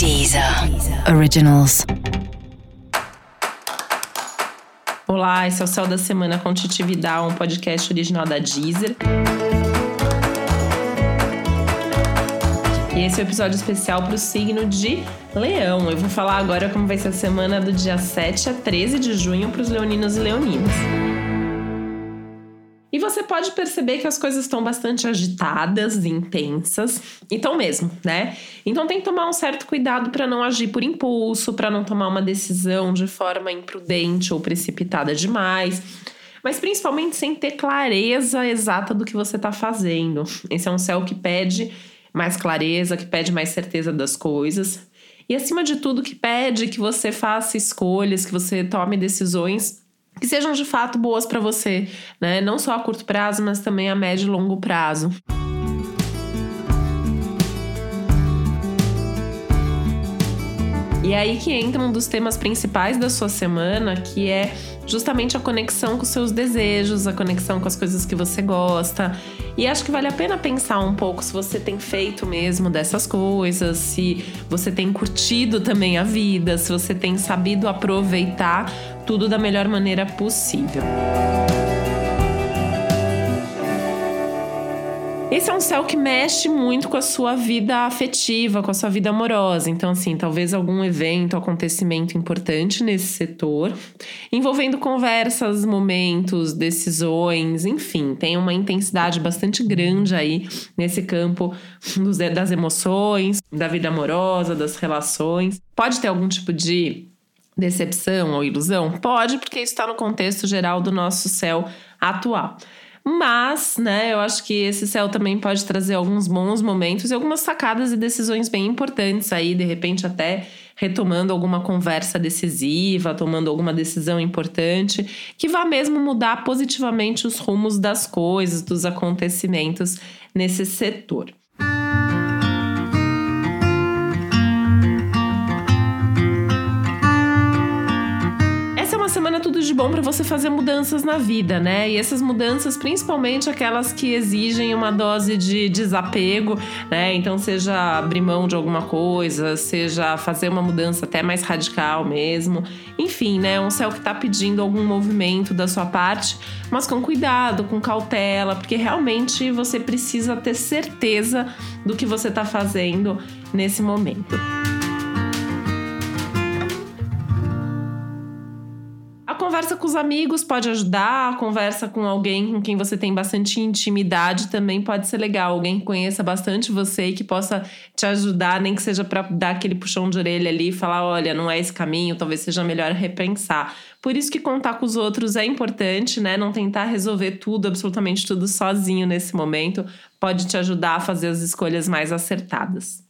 Deezer Originals. Olá, esse é o Céu da Semana com Titi Vidal, um podcast original da Deezer. E esse é o um episódio especial para o signo de Leão. Eu vou falar agora como vai ser a semana do dia 7 a 13 de junho para os leoninos e leoninas. E pode perceber que as coisas estão bastante agitadas, intensas, então mesmo, né? Então tem que tomar um certo cuidado para não agir por impulso, para não tomar uma decisão de forma imprudente ou precipitada demais, mas principalmente sem ter clareza exata do que você está fazendo. Esse é um céu que pede mais clareza, que pede mais certeza das coisas. E acima de tudo, que pede que você faça escolhas, que você tome decisões que sejam de fato boas para você, né? Não só a curto prazo, mas também a médio e longo prazo. E aí que entra um dos temas principais da sua semana, que é justamente a conexão com seus desejos, a conexão com as coisas que você gosta. E acho que vale a pena pensar um pouco se você tem feito mesmo dessas coisas, se você tem curtido também a vida, se você tem sabido aproveitar tudo da melhor maneira possível. Esse é um céu que mexe muito com a sua vida afetiva, com a sua vida amorosa. Então, assim, talvez algum evento, acontecimento importante nesse setor, envolvendo conversas, momentos, decisões, enfim, tem uma intensidade bastante grande aí nesse campo das emoções, da vida amorosa, das relações. Pode ter algum tipo de decepção ou ilusão? Pode, porque isso está no contexto geral do nosso céu atual. Mas, né, eu acho que esse céu também pode trazer alguns bons momentos e algumas sacadas e decisões bem importantes aí, de repente até retomando alguma conversa decisiva, tomando alguma decisão importante, que vá mesmo mudar positivamente os rumos das coisas, dos acontecimentos nesse setor. Bom para você fazer mudanças na vida, né? E essas mudanças, principalmente aquelas que exigem uma dose de desapego, né? Então, seja abrir mão de alguma coisa, seja fazer uma mudança até mais radical mesmo. Enfim, né? Um céu que tá pedindo algum movimento da sua parte, mas com cuidado, com cautela, porque realmente você precisa ter certeza do que você tá fazendo nesse momento. Conversa com os amigos pode ajudar, conversa com alguém com quem você tem bastante intimidade também pode ser legal. Alguém que conheça bastante você e que possa te ajudar, nem que seja para dar aquele puxão de orelha ali e falar: olha, não é esse caminho, talvez seja melhor repensar. Por isso que contar com os outros é importante, né? Não tentar resolver tudo, absolutamente tudo sozinho nesse momento, pode te ajudar a fazer as escolhas mais acertadas.